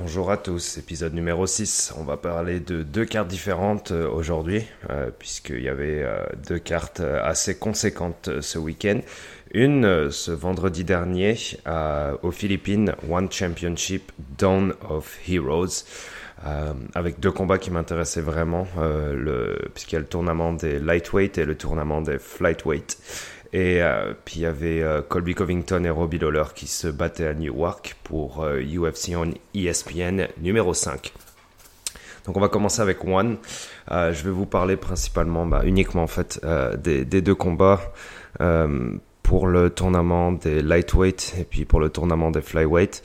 Bonjour à tous, épisode numéro 6. On va parler de deux cartes différentes euh, aujourd'hui, euh, puisqu'il y avait euh, deux cartes assez conséquentes ce week-end. Une ce vendredi dernier aux Philippines, One Championship Dawn of Heroes. avec deux combats qui m'intéressaient vraiment, puisqu'il y a le tournament des lightweight et le tournament des flightweight. Et euh, puis il y avait euh, Colby Covington et Robbie Lawler qui se battaient à Newark pour UFC euh, on ESPN numéro 5. Donc on va commencer avec One. je vais vous parler principalement, bah, uniquement en fait, des, deux combats pour le tournament des lightweight et puis pour le tournament des flyweight.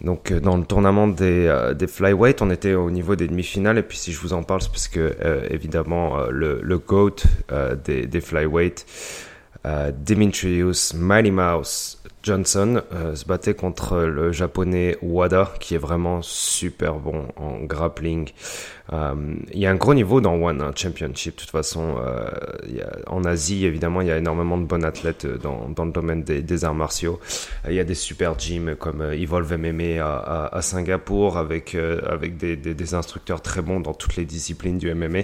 Donc dans le tournament des, des flyweight, on était au niveau des demi-finales et puis si je vous en parle, c'est parce que évidemment le, le GOAT des, des flyweight euh, Dimitrius Mighty Mouse Johnson euh, se battait contre le japonais Wada, qui est vraiment super bon en grappling. Euh, il y a un gros niveau dans One hein, Championship. De toute façon, euh, en Asie, évidemment, il y a énormément de bons athlètes dans, le domaine des, arts martiaux. Il y a des super gyms comme Evolve MMA à, à, Singapour, avec, des, instructeurs très bons dans toutes les disciplines du MMA.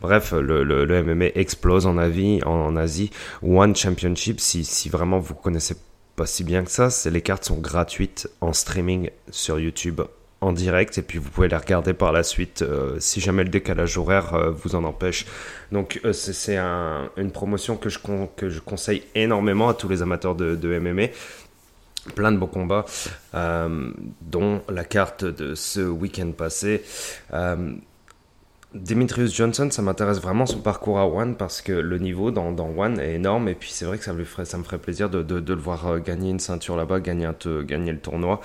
Bref, le, le, le MMA explose en Asie. One Championship, si, vraiment vous connaissez si bien que ça, c'est les cartes sont gratuites en streaming sur YouTube en direct et puis vous pouvez les regarder par la suite euh, si jamais le décalage horaire euh, vous en empêche. Donc euh, c'est une promotion que je, que je conseille énormément à tous les amateurs de, de MMA. Plein de beaux combats, dont la carte de ce week-end passé. Demetrius Johnson, ça m'intéresse vraiment son parcours à One parce que le niveau dans, dans One est énorme et puis c'est vrai que ça, lui ferait, ça me ferait plaisir de, de, le voir euh, gagner une ceinture là-bas, gagner, un, gagner le tournoi.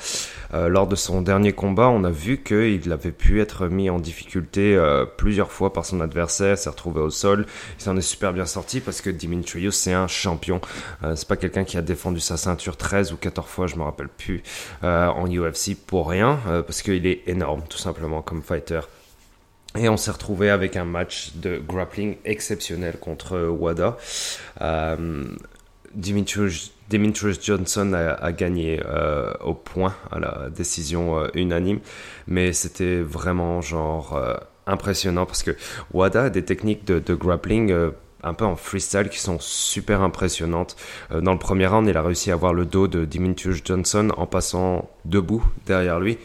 Euh, lors de son dernier combat, on a vu qu'il avait pu être mis en difficulté euh, plusieurs fois par son adversaire, s'est retrouvé au sol. Il s'en est super bien sorti parce que Demetrius c'est un champion. Euh, c'est pas quelqu'un qui a défendu sa ceinture 13 ou 14 fois, je me rappelle plus, euh, en UFC pour rien parce qu'il est énorme tout simplement comme fighter. Et on s'est retrouvé avec un match de grappling exceptionnel contre Wada. Euh, Dimitrius, Johnson a, gagné euh, au point à la décision euh, unanime, mais c'était vraiment genre impressionnant parce que Wada a des techniques de, de grappling un peu en freestyle qui sont super impressionnantes. dans le premier round, il a réussi à avoir le dos de Dimitrius Johnson en passant debout derrière lui.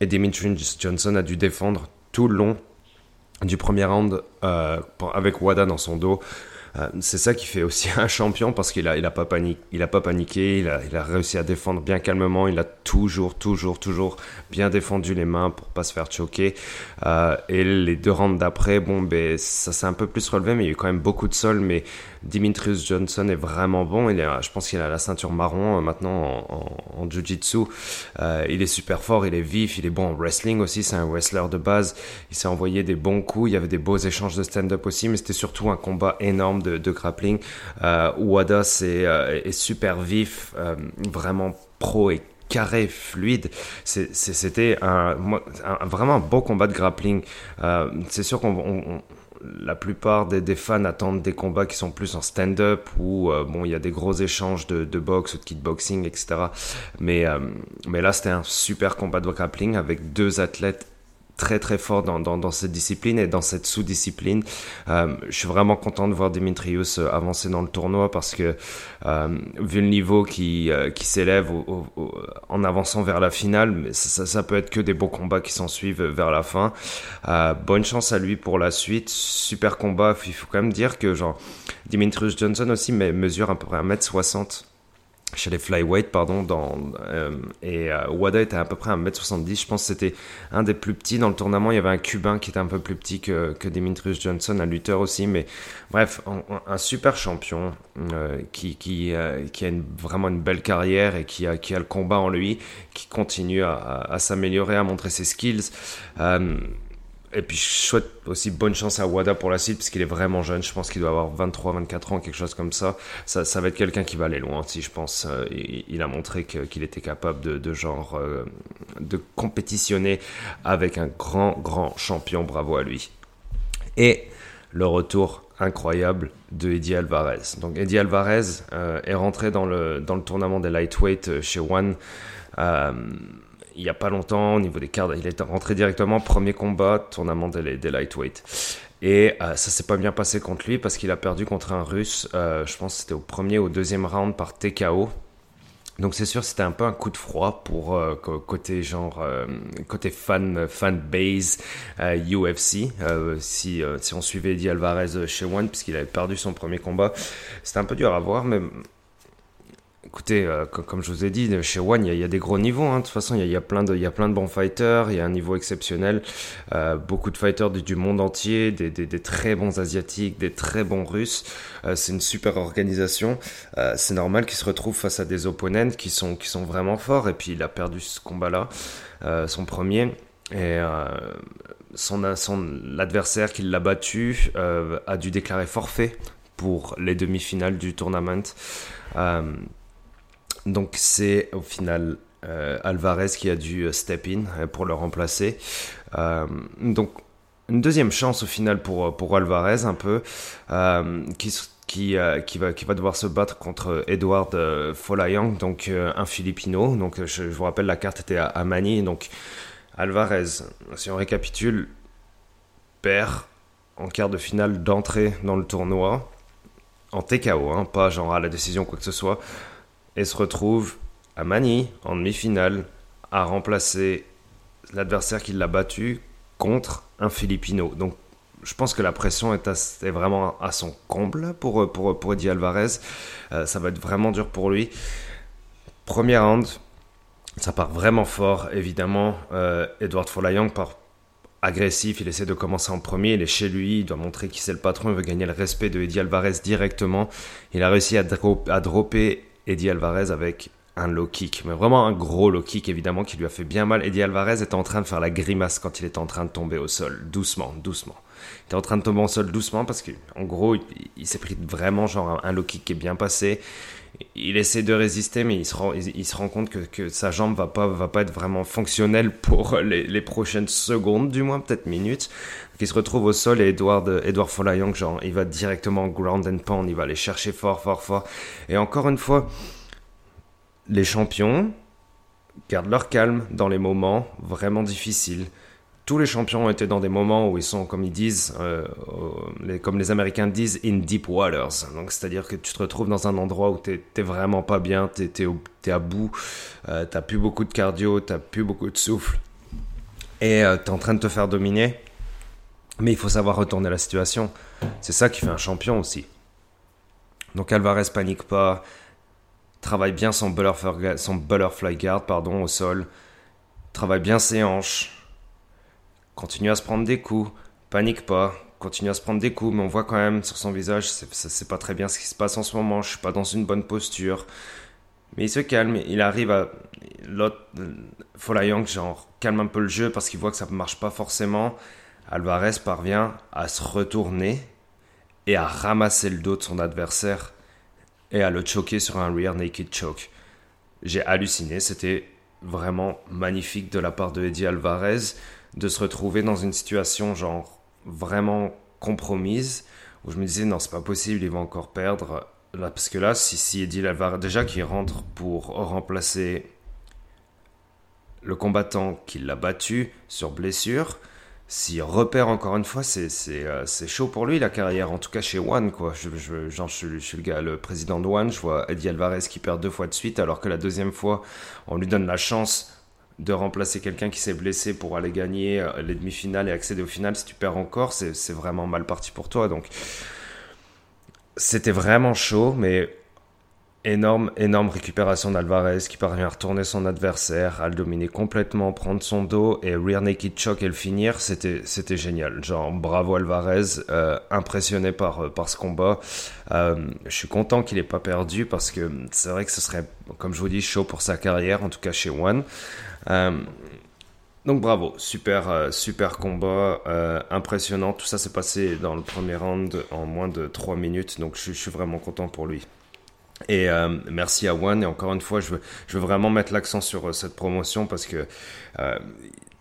Et Dimitrius Johnson a dû défendre tout le long du premier round euh, avec Wada dans son dos. Euh, c'est ça qui fait aussi un champion parce qu'il a, il a pas paniqué, il a réussi à défendre bien calmement, il a toujours, toujours, toujours bien défendu les mains pour pas se faire choquer. Euh, et les deux rounds d'après, bon, ben, ça s'est un peu plus relevé, mais il y a eu quand même beaucoup de sol, mais Dimitrius Johnson est vraiment bon. Il je pense qu'il a la ceinture marron euh, maintenant en, en, jiu-jitsu. Euh, il est super fort, il est vif, il est bon en wrestling aussi. C'est un wrestler de base. Il s'est envoyé des bons coups. Il y avait des beaux échanges de stand-up aussi, mais c'était surtout un combat énorme de, grappling. Euh, Wada est, euh, est, super vif, vraiment pro et carré, fluide. C'était un, vraiment un beau combat de grappling. C'est sûr qu'on la plupart des, fans attendent des combats qui sont plus en stand-up où euh, bon il y a des gros échanges de, boxe ou de kickboxing etc. Mais euh, mais là c'était un super combat de grappling avec deux athlètes très très fort dans, dans, dans, cette discipline et dans cette sous-discipline. Euh, je suis vraiment content de voir Dimitrius euh, avancer dans le tournoi parce que euh, vu le niveau qui, euh, qui s'élève en avançant vers la finale, mais ça, ça, peut être que des beaux combats qui s'en suivent vers la fin. Euh, bonne chance à lui pour la suite. Super combat. Il faut quand même dire que genre Dimitrius Johnson aussi mesure à peu près 1m60 chez les flyweight pardon euh, et euh, Wada était à peu près 1m70 je pense c'était un des plus petits. Dans le tournament il y avait un cubain qui était un peu plus petit que, que Demetrius Johnson un lutteur aussi. Mais bref un, super champion euh, euh, qui a vraiment une belle carrière et qui a le combat en lui qui continue à, s'améliorer à montrer ses skills et puis je souhaite aussi bonne chance à Wada pour la suite parce qu'il est vraiment jeune. Je pense qu'il doit avoir 23, 24 ans, quelque chose comme ça. Ça, va être quelqu'un qui va aller loin si je pense. Euh, il, a montré qu'il était capable de, de genre euh, de compétitionner avec un grand, grand champion. Bravo à lui. Et le retour incroyable de Eddie Alvarez. Donc Eddie Alvarez euh, est rentré dans le, dans le tournament des lightweight chez One. Euh, il n'y a pas longtemps au niveau des cartes. Il est rentré directement premier combat, tournament des, des lightweight. Et ça s'est pas bien passé contre lui parce qu'il a perdu contre un russe, je pense que c'était au premier ou au deuxième round par TKO. Donc c'est sûr, c'était un peu un coup de froid pour euh, côté genre euh, côté fan fan base UFC. Euh, si si on suivait Eddie Alvarez chez One puisqu'il avait perdu son premier combat, c'était un peu dur à voir, mais Écoutez, euh, comme je vous ai dit, chez One, il y, a des gros niveaux. Hein. De toute façon, il y, a plein de, y a plein de bons fighters. Il y a un niveau exceptionnel. Euh, beaucoup de fighters du, monde entier, des, très bons asiatiques, des très bons russes. Euh, c'est une super organisation. c'est normal qu'il se retrouve face à des opponents qui sont, qui sont vraiment forts. Et puis, il a perdu ce combat-là, son premier. Et son, son l'adversaire qui l'a battu a dû déclarer forfait pour les demi-finales du tournament. Donc c'est au final euh, Alvarez qui a dû euh, step in euh, pour le remplacer. donc une deuxième chance au final pour, pour Alvarez un peu, qui, qui, va, qui va devoir se battre contre Edward Folayang, donc un Filipino. Donc je, vous rappelle, la carte était à, Manille. Donc Alvarez, si on récapitule, perd en quart de finale d'entrée dans le tournoi, en TKO, hein, pas genre à la décision quoi que ce soit et se retrouve à Manille en demi-finale à remplacer l'adversaire qui l'a battu contre un Filipino. Donc je pense que la pression est, vraiment à son comble pour, pour, Eddie Alvarez. Euh, ça va être vraiment dur pour lui. Premier round, ça part vraiment fort, évidemment. Euh, Edward Folayang part agressif, il essaie de commencer en premier, il est chez lui, il doit montrer qui c'est le patron, il veut gagner le respect de Eddie Alvarez directement. Il a réussi à, à dropper Eddie Alvarez avec un low kick, mais vraiment un gros low kick évidemment qui lui a fait bien mal. Eddie Alvarez était en train de faire la grimace quand il était en train de tomber au sol, doucement, doucement. Était en train de tomber au sol doucement parce qu'en gros, il, s'est pris vraiment genre un, low kick qui est bien passé. Il essaie de résister, mais il se rend, il, se rend compte que, que, sa jambe va pas, va pas être vraiment fonctionnelle pour les, les prochaines secondes, du moins peut-être minutes. il se retrouve au sol et Edward, Edward Folayang, genre, il va directement ground and pound, il va aller chercher fort, fort, fort. Et encore une fois, les champions gardent leur calme dans les moments vraiment difficiles. Tous les champions ont été dans des moments où ils sont, comme ils disent, euh, comme les Américains disent, in deep waters. Donc, c'est-à-dire que tu te retrouves dans un endroit où t'es vraiment pas bien, tu es, à bout, euh, t'as plus beaucoup de cardio, t'as plus beaucoup de souffle, et euh, tu es en train de te faire dominer. Mais il faut savoir retourner la situation. C'est ça qui fait un champion aussi. Donc Alvarez panique pas, travaille bien son butterfly guard pardon, au sol, travaille bien ses hanches, continue à se prendre des coups, panique pas, continue à se prendre des coups, mais on voit quand même sur son visage, c'est pas très bien ce qui se passe en ce moment, je suis pas dans une bonne posture. Mais il se calme, il arrive à. L'autre, Folayang, genre, calme un peu le jeu parce qu'il voit que ça ne marche pas forcément. Alvarez parvient à se retourner et à ramasser le dos de son adversaire et à le choquer sur un rear naked choke. J'ai halluciné, c'était vraiment magnifique de la part de Eddie Alvarez de se retrouver dans une situation genre vraiment compromise où je me disais non c'est pas possible il va encore perdre là parce que là si, Eddie Alvarez déjà qui rentre pour remplacer le combattant qui l'a battu sur blessure s'il repère encore une fois, euh, c'est chaud pour lui la carrière, en tout cas chez One. Quoi. Je, je, genre, je, suis le, gars, le président de One, je vois Eddie Alvarez qui perd deux fois de suite, alors que la deuxième fois, on lui donne la chance de remplacer quelqu'un qui s'est blessé pour aller gagner euh, les demi-finales et accéder au final. Si tu perds encore, c'est vraiment mal parti pour toi. Donc, c'était vraiment chaud, mais Énorme, énorme récupération d'Alvarez qui parvient à retourner son adversaire, à le dominer complètement, prendre son dos et rear naked choke et le finir, c'était, génial. Genre, bravo Alvarez, euh, impressionné par, euh, par ce combat. Je suis content qu'il ait pas perdu parce que c'est vrai que ce serait, comme je vous dis, chaud pour sa carrière, en tout cas chez One. Donc bravo, super, super combat, impressionnant. Tout ça s'est passé dans le premier round en moins de 3 minutes, donc je suis vraiment content pour lui. Et euh, merci à One. Et encore une fois, je veux, vraiment mettre l'accent sur euh, cette promotion parce que euh,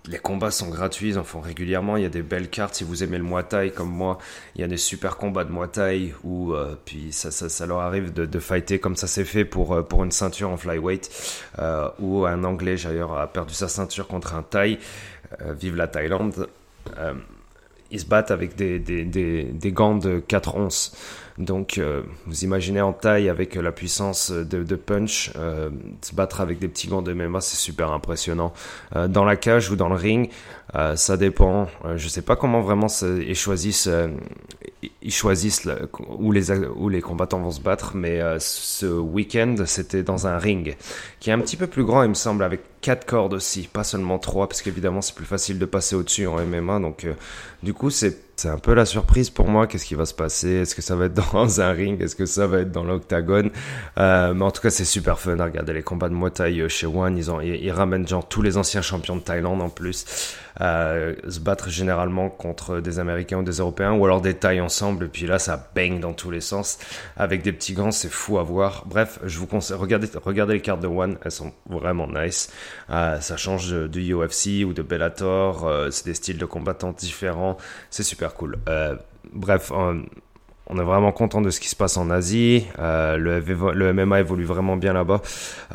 les combats sont gratuits, ils en font régulièrement. Il y a des belles cartes. Si vous aimez le Muay Thai comme moi, il y a des super combats de Muay Thai où euh, puis ça, ça, ça, leur arrive de, de fighter comme ça s'est fait pour, euh, pour une ceinture en flyweight euh, où un Anglais d'ailleurs a perdu sa ceinture contre un Thaï. Euh, vive la Thaïlande. ils se battent avec des, des, des, des gants de 4 onces. Donc, euh, vous imaginez en taille avec la puissance de, punch, euh, se battre avec des petits gants de MMA, c'est super impressionnant. Euh, dans la cage ou dans le ring, ça dépend. Je sais pas comment vraiment ils choisissent, ils choisissent où les où les combattants vont se battre, mais ce week-end c'était dans un ring qui est un petit peu plus grand, il me semble, avec quatre cordes aussi, pas seulement trois, parce qu'évidemment c'est plus facile de passer au-dessus en MMA. Donc du coup c'est c'est un peu la surprise pour moi. Qu'est-ce qui va se passer? Est-ce que ça va être dans un ring? Est-ce que ça va être dans l'octagone? Euh, Mais en tout cas, c'est super fun à regarder les combats de Muay Thai chez One. Ils, ont, ils, ils ramènent genre tous les anciens champions de Thaïlande en plus se battre généralement contre des Américains ou des Européens, ou alors des tailles ensemble, et puis là ça baigne dans tous les sens, avec des petits gants, c'est fou à voir. Bref, je vous conseille, regardez, regardez les cartes de One, elles sont vraiment nice. Euh, ça change de, UFC ou de Bellator, euh, c'est des styles de combattants différents, c'est super cool. Euh, bref, on est vraiment content de ce qui se passe en Asie. Euh, le, MMA évolue vraiment bien là-bas.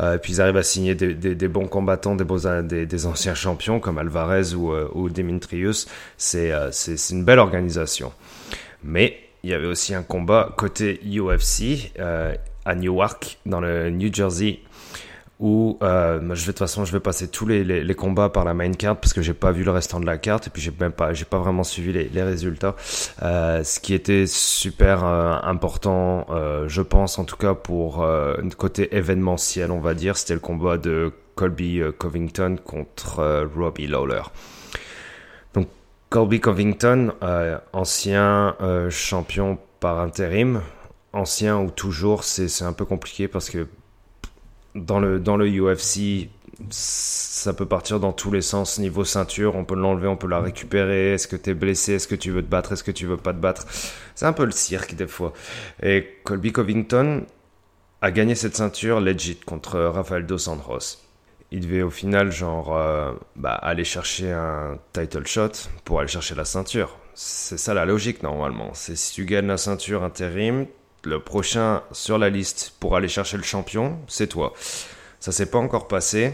Euh, puis ils arrivent à signer des, bons combattants, des, anciens champions comme Alvarez ou, euh, ou Demetrius. C'est euh, une belle organisation. Mais il y avait aussi un combat côté UFC à Newark, dans le New Jersey, où euh, je vais de toute façon je vais passer tous les, combats par la main card parce que j'ai pas vu le restant de la carte et puis j'ai même pas j'ai pas vraiment suivi les, les résultats. Euh, ce qui était super euh, important euh, je pense en tout cas pour euh, côté événementiel on va dire c'était le combat de Colby euh, Covington contre Robbie Lawler. Donc Colby Covington ancien champion par intérim ancien ou toujours c'est un peu compliqué parce que dans le, dans le UFC, ça peut partir dans tous les sens niveau ceinture. On peut l'enlever, on peut la récupérer. Est-ce que tu es blessé? Est-ce que tu veux te battre? Est-ce que tu veux pas te battre? C'est un peu le cirque des fois. Et Colby Covington a gagné cette ceinture legit contre Rafael Dos Anjos. Il devait au final genre euh, bah, aller chercher un title shot pour aller chercher la ceinture. C'est ça la logique normalement. C'est si tu gagnes la ceinture intérim, le prochain sur la liste pour aller chercher le champion, c'est toi. Ça s'est pas encore passé.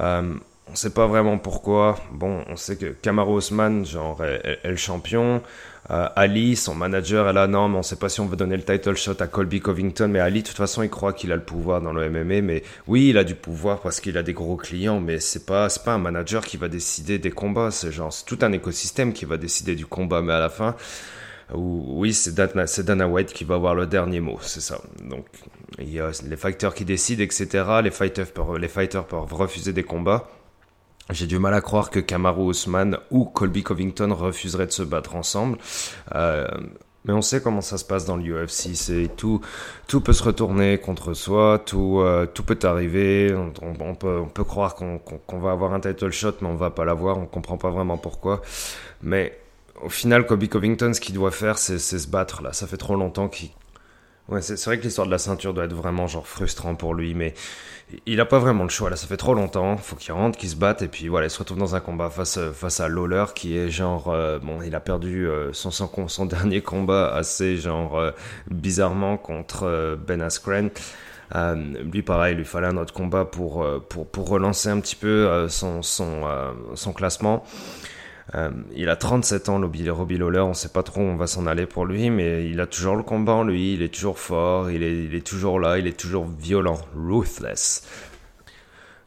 Euh, on sait pas vraiment pourquoi. Bon, on sait que Kamaru Osman, genre, est, est le champion. Euh, Ali, son manager, est là, non, mais on sait pas si on veut donner le title shot à Colby Covington. Mais Ali, de toute façon, il croit qu'il a le pouvoir dans le MMA. Mais oui, il a du pouvoir parce qu'il a des gros clients. Mais c'est pas, c'est pas un manager qui va décider des combats. C'est genre, c'est tout un écosystème qui va décider du combat. Mais à la fin, oui, c'est Dana, Dana, White qui va avoir le dernier mot, c'est ça. Donc, il y a les fighters qui décident, etc. Les fighters peuvent, les fighters refuser des combats. J'ai du mal à croire que Kamaru Usman ou Colby Covington refuseraient de se battre ensemble. Euh, mais on sait comment ça se passe dans l'UFC. C'est tout, peut se retourner contre soi, tout, euh, tout peut arriver. On, peut, on peut croire qu'on qu qu va avoir un title shot, mais on va pas l'avoir. On comprend pas vraiment pourquoi. Mais au final, Kobe Covington, ce qu'il doit faire, c'est se battre là. Ça fait trop longtemps qu'il. Ouais, c'est vrai que l'histoire de la ceinture doit être vraiment genre frustrant pour lui, mais il a pas vraiment le choix là. Ça fait trop longtemps. Faut qu'il rentre, qu'il se batte, et puis voilà, il se retrouve dans un combat face face à Lawler, qui est genre euh, bon, il a perdu euh, son, son, dernier combat assez genre euh, bizarrement contre Ben Askren. Lui, pareil, il lui fallait un autre combat pour pour pour relancer un petit peu son son son classement. Euh, il a 37 ans, Robbie, Robbie Lawler. On sait pas trop où on va s'en aller pour lui, mais il a toujours le combat en lui. Il est toujours fort. Il est, toujours là. Il est toujours violent. Ruthless.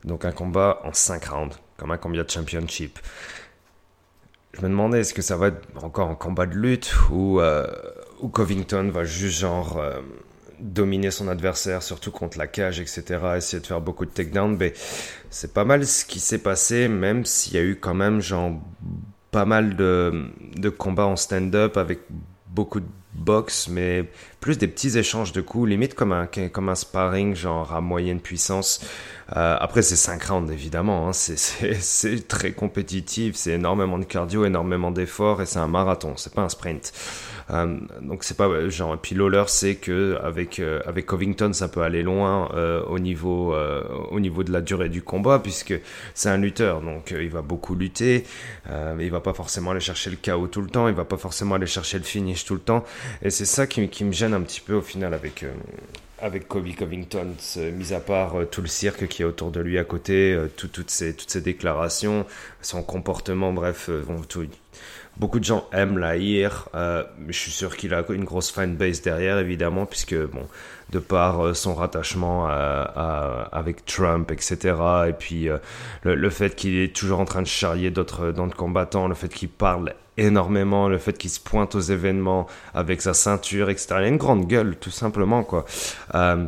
Donc un combat en 5 rounds, comme un combat de championship. Je me demandais est-ce que ça va être encore un combat de lutte ou, euh, ou Covington va juste genre euh, dominer son adversaire, surtout contre la cage, etc. Essayer de faire beaucoup de takedowns. Mais c'est pas mal ce qui s'est passé, même s'il y a eu quand même genre pas mal de, de combats en stand-up avec beaucoup boxe, mais plus des petits échanges de coups, limite comme un, comme un sparring, genre à moyenne puissance. Euh, après, c'est 5 rounds, évidemment. Hein. C'est très compétitif, c'est énormément de cardio, énormément d'efforts, et c'est un marathon, c'est pas un sprint. Euh, donc c'est pas genre. Et puis Lawler sait que avec euh, avec Covington, ça peut aller loin euh, au niveau au niveau de la durée du combat, puisque c'est un lutteur, donc il va beaucoup lutter. il va pas forcément aller chercher le chaos tout le temps, il va pas forcément aller chercher le finish tout le temps, et c'est ça qui me gêne un petit peu au final avec avec Kobe Covington, mis à part euh, tout le cirque qui est autour de lui à côté, euh, toutes, ces, toutes déclarations, son comportement, bref, euh, tout, beaucoup de gens aiment la Euh, je suis sûr qu'il a une grosse fanbase derrière, évidemment, puisque, bon, de par son rattachement à, avec Trump, etc., et puis le, fait qu'il est toujours en train de charrier d'autres combattants, le fait qu'il parle énormément, le fait qu'il se pointe aux événements avec sa ceinture, etc. Il a une grande gueule, tout simplement, quoi. Euh,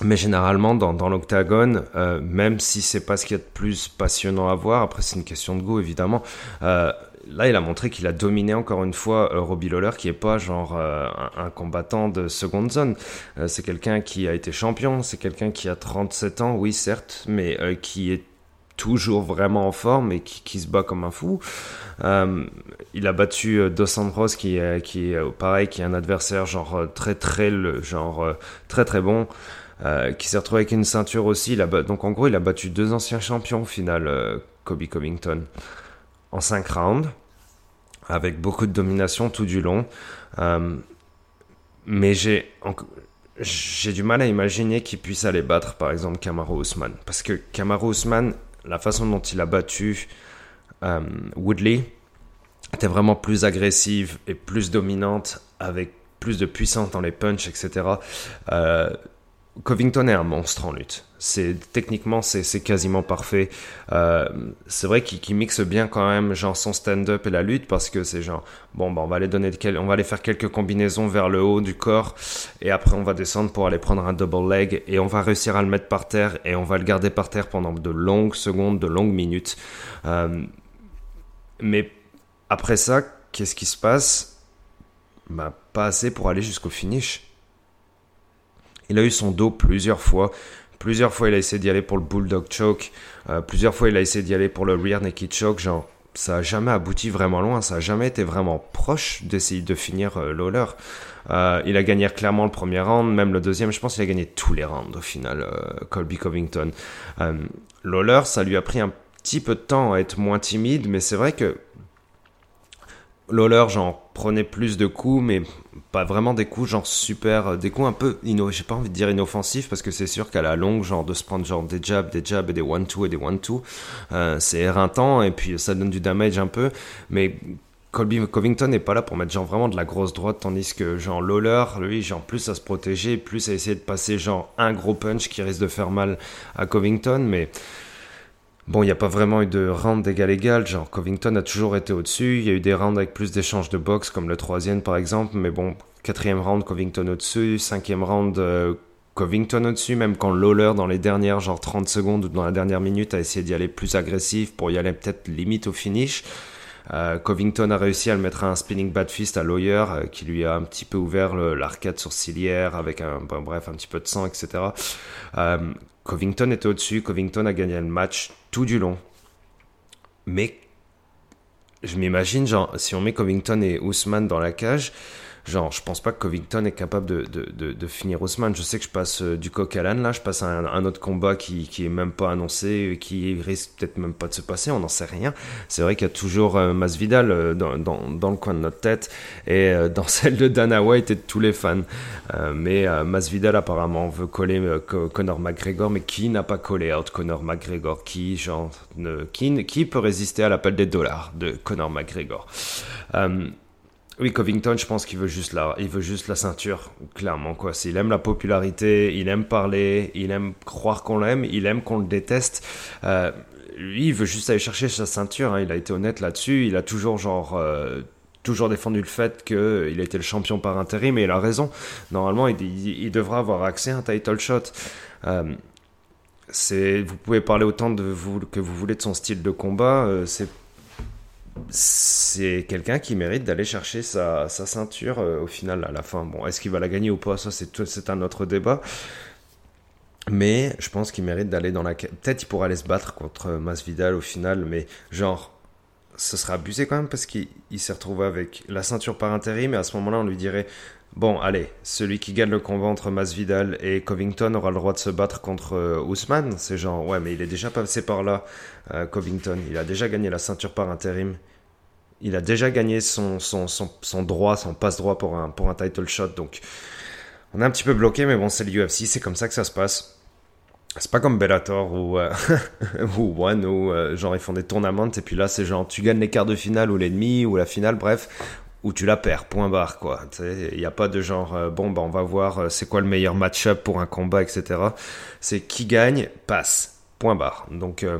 mais généralement, dans, dans l'octagone, euh, même si c'est pas ce qu'il y a de plus passionnant à voir, après c'est une question de goût évidemment, euh, là il a montré qu'il a dominé encore une fois euh, Robbie Lawler, qui est pas genre euh, un, combattant de seconde zone. Euh, c'est quelqu'un qui a été champion, c'est quelqu'un qui a 37 ans, oui certes, mais qui est toujours vraiment en forme et qui, se bat comme un fou. Il a battu Dos Santos qui est, pareil, qui est un adversaire genre très très genre très très bon. Qui s'est retrouvé avec une ceinture aussi. Donc en gros, il a battu deux anciens champions au final, Kobe Covington, en cinq rounds, avec beaucoup de domination tout du long. Euh, mais j'ai j'ai du mal à imaginer qu'il puisse aller battre, par exemple, Kamaru Usman, parce que Kamaru Usman la façon dont il a battu euh, Woodley était vraiment plus agressive et plus dominante, avec plus de puissance dans les punches, etc. Covington est un monstre en lutte. C'est techniquement c'est quasiment parfait. Euh, c'est vrai qu'il mixe bien quand même genre son stand-up et la lutte parce que c'est genre bon bah on va aller donner on va aller faire quelques combinaisons vers le haut du corps et après on va descendre pour aller prendre un double leg et on va réussir à le mettre par terre et on va le garder par terre pendant de longues secondes, de longues minutes. Euh, mais après ça, qu'est-ce qui se passe? Bah pas assez pour aller jusqu'au finish. Il a eu son dos plusieurs fois. Plusieurs fois, il a essayé d'y aller pour le bulldog choke. Euh, plusieurs fois, il a essayé d'y aller pour le rear naked choke. Genre, ça a jamais abouti vraiment loin. Ça a jamais été vraiment proche d'essayer de finir euh. Euh, il a gagné clairement le premier round, même le deuxième. Je pense qu'il a gagné tous les rounds au final, euh, Colby Covington. Lawler, ça lui a pris un petit peu de temps à être moins timide, mais c'est vrai que Lawler, genre, prenait plus de coups, mais pas vraiment des coups, genre super, des coups un peu, j'ai pas envie de dire inoffensifs, parce que c'est sûr qu'à la longue, genre, de se prendre genre des jabs, des jabs et des one-two et des one-two, euh, c'est éreintant, et puis ça donne du damage un peu, mais Colby Covington n'est pas là pour mettre genre vraiment de la grosse droite, tandis que genre Lawler, lui, genre plus à se protéger, plus à essayer de passer genre un gros punch qui risque de faire mal à Covington, mais Bon, il n'y a pas vraiment eu de round d'égal-égal, genre Covington a toujours été au-dessus, il y a eu des rounds avec plus d'échanges de boxe, comme le troisième par exemple, mais bon, quatrième round, Covington au-dessus, cinquième round, euh, Covington au-dessus, même quand Lawler dans les dernières genre 30 secondes ou dans la dernière minute a essayé d'y aller plus agressif pour y aller peut-être limite au finish. Euh, Covington a réussi à le mettre à un spinning bad fist à Lawyer euh, qui lui a un petit peu ouvert l'arcade sourcilière avec un bref un petit peu de sang etc. Covington était au-dessus, Covington a gagné le match tout du long. Mais je m'imagine, genre, si on met Covington et Ousmane dans la cage, Genre, je pense pas que Covington est capable de, de, de, finir Ousmane. Je sais que je passe euh, du coq à l'âne, là. Je passe à un, autre combat qui, qui est même pas annoncé, qui risque peut-être même pas de se passer. On n'en sait rien. C'est vrai qu'il y a toujours euh, Masvidal euh, dans, dans, dans, le coin de notre tête et euh, dans celle de Dana White et de tous les fans. mais Masvidal, apparemment, veut coller Conor McGregor. Mais qui n'a pas collé out Conor McGregor? Qui, genre, ne, qui, qui peut résister à l'appel des dollars de Conor McGregor? Oui, Covington, je pense qu'il veut juste la, il veut juste la ceinture, clairement quoi. S'il aime la popularité, il aime parler, il aime croire qu'on l'aime, il aime qu'on le déteste. Euh, lui, il veut juste aller chercher sa ceinture. Hein. Il a été honnête là-dessus. Il a toujours genre euh, toujours défendu le fait qu'il était le champion par intérim, mais il a raison. Normalement, il, devra avoir accès à un title shot. Euh, vous pouvez parler autant de vous que vous voulez de son style de combat. C'est quelqu'un qui mérite d'aller chercher sa, sa ceinture euh, au final à la fin. Bon, est-ce qu'il va la gagner ou pas? Ça, c'est un autre débat. Mais je pense qu'il mérite d'aller dans la. Peut-être il pourra aller se battre contre Masvidal au final, mais genre, ce sera abusé quand même parce qu'il s'est retrouvé avec la ceinture par intérim. Et à ce moment-là, on lui dirait Bon, allez, celui qui gagne le combat entre Masvidal et Covington aura le droit de se battre contre euh, Ousmane. C'est genre, ouais, mais il est déjà passé par là, euh, Covington. Il a déjà gagné la ceinture par intérim. Il a déjà gagné son, son, son, droit, son passe-droit pour un, pour un title shot. Donc, on est un petit peu bloqué, mais bon, c'est l'UFC, c'est comme ça que ça se passe. C'est pas comme Bellator ou, euh, ou One où genre ils font des tournaments et puis là c'est genre tu gagnes les quarts de finale ou l'ennemi ou la finale, bref, ou tu la perds, point barre, quoi. Il n'y a pas de genre, euh, bon, bah, on va voir euh, c'est quoi le meilleur match-up pour un combat, etc. C'est qui gagne, passe, point barre. Donc, euh,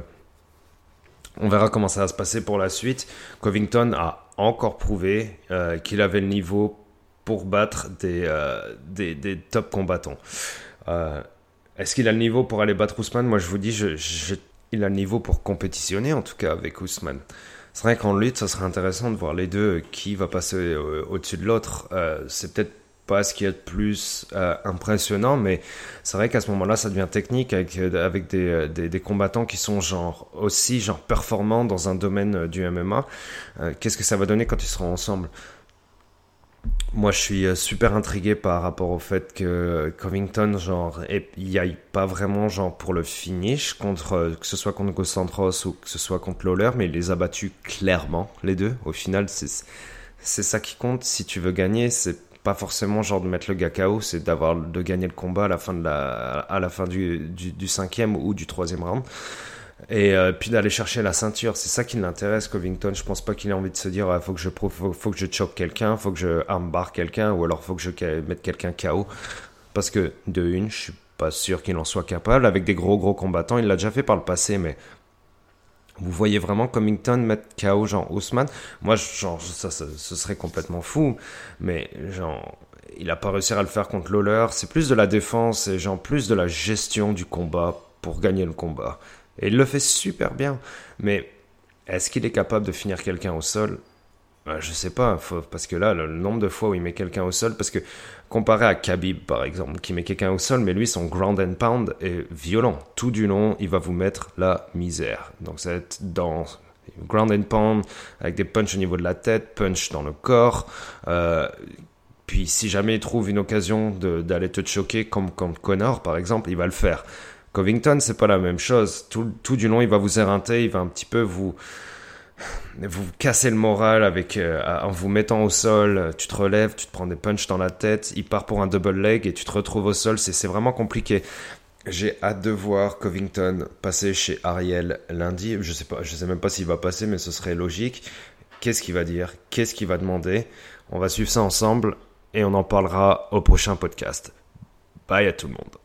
on verra comment ça va se passer pour la suite. Covington a encore prouvé qu'il avait le niveau pour battre des, des, des, top combattants. Est-ce qu'il a le niveau pour aller battre Ousmane? Moi, je vous dis, je, il a le niveau pour compétitionner, en tout cas, avec Ousmane. C'est vrai qu'en lutte, ça serait intéressant de voir les deux, qui va passer euh, au-dessus de l'autre. Euh, c'est peut-être pas ce qui est le plus euh, impressionnant, mais c'est vrai qu'à ce moment-là, ça devient technique avec, avec des, des, des, combattants qui sont genre aussi genre performants dans un domaine du MMA. Qu'est-ce que ça va donner quand ils seront ensemble? Moi, je suis euh, super intrigué par rapport au fait que Covington, genre, il aille pas vraiment, genre, pour le finish, contre, euh, que ce soit contre Gostantros ou que ce soit contre Lawler, mais il les a battus clairement, les deux. Au final, c'est ça qui compte. Si tu veux gagner, c'est pas forcément genre de mettre le gars KO, c'est d'avoir, de gagner le combat à la fin de la, fin du, cinquième ou du troisième round. Et euh, puis d'aller chercher la ceinture, c'est ça qui l'intéresse, Covington. Je pense pas qu'il ait envie de se dire, il faut que je faut, faut, que je choque quelqu'un, faut que je armbar quelqu'un, ou alors faut que je mette quelqu'un KO. Parce que de une, je suis pas sûr qu'il en soit capable. Avec des gros gros combattants, il l'a déjà fait par le passé, mais vous voyez vraiment Covington mettre KO genre Ousmane Moi, genre ça, ça, ce serait complètement fou, mais genre il a pas réussi à le faire contre Lawler. C'est plus de la défense et genre plus de la gestion du combat pour gagner le combat. Et il le fait super bien. Mais est-ce qu'il est capable de finir quelqu'un au sol? Ben, Je sais pas, parce que là, le nombre de fois où il met quelqu'un au sol, parce que comparé à Khabib par exemple, qui met quelqu'un au sol, mais lui, son ground and pound est violent. Tout du long, il va vous mettre la misère. Donc ça va être dans ground and pound, avec des punches au niveau de la tête, punch dans le corps. Euh, puis si jamais il trouve une occasion d'aller te choquer, comme, comme Connor par exemple, il va le faire. Covington, c'est pas la même chose. Tout, tout, du long, il va vous éreinter, il va un petit peu vous vous casser le moral avec euh, en vous mettant au sol. Tu te relèves, tu te prends des punches dans la tête. Il part pour un double leg et tu te retrouves au sol. C'est vraiment compliqué. J'ai hâte de voir Covington passer chez Ariel lundi. Je sais pas, je sais même pas s'il va passer, mais ce serait logique. Qu'est-ce qu'il va dire? Qu'est-ce qu'il va demander? On va suivre ça ensemble et on en parlera au prochain podcast. Bye à tout le monde.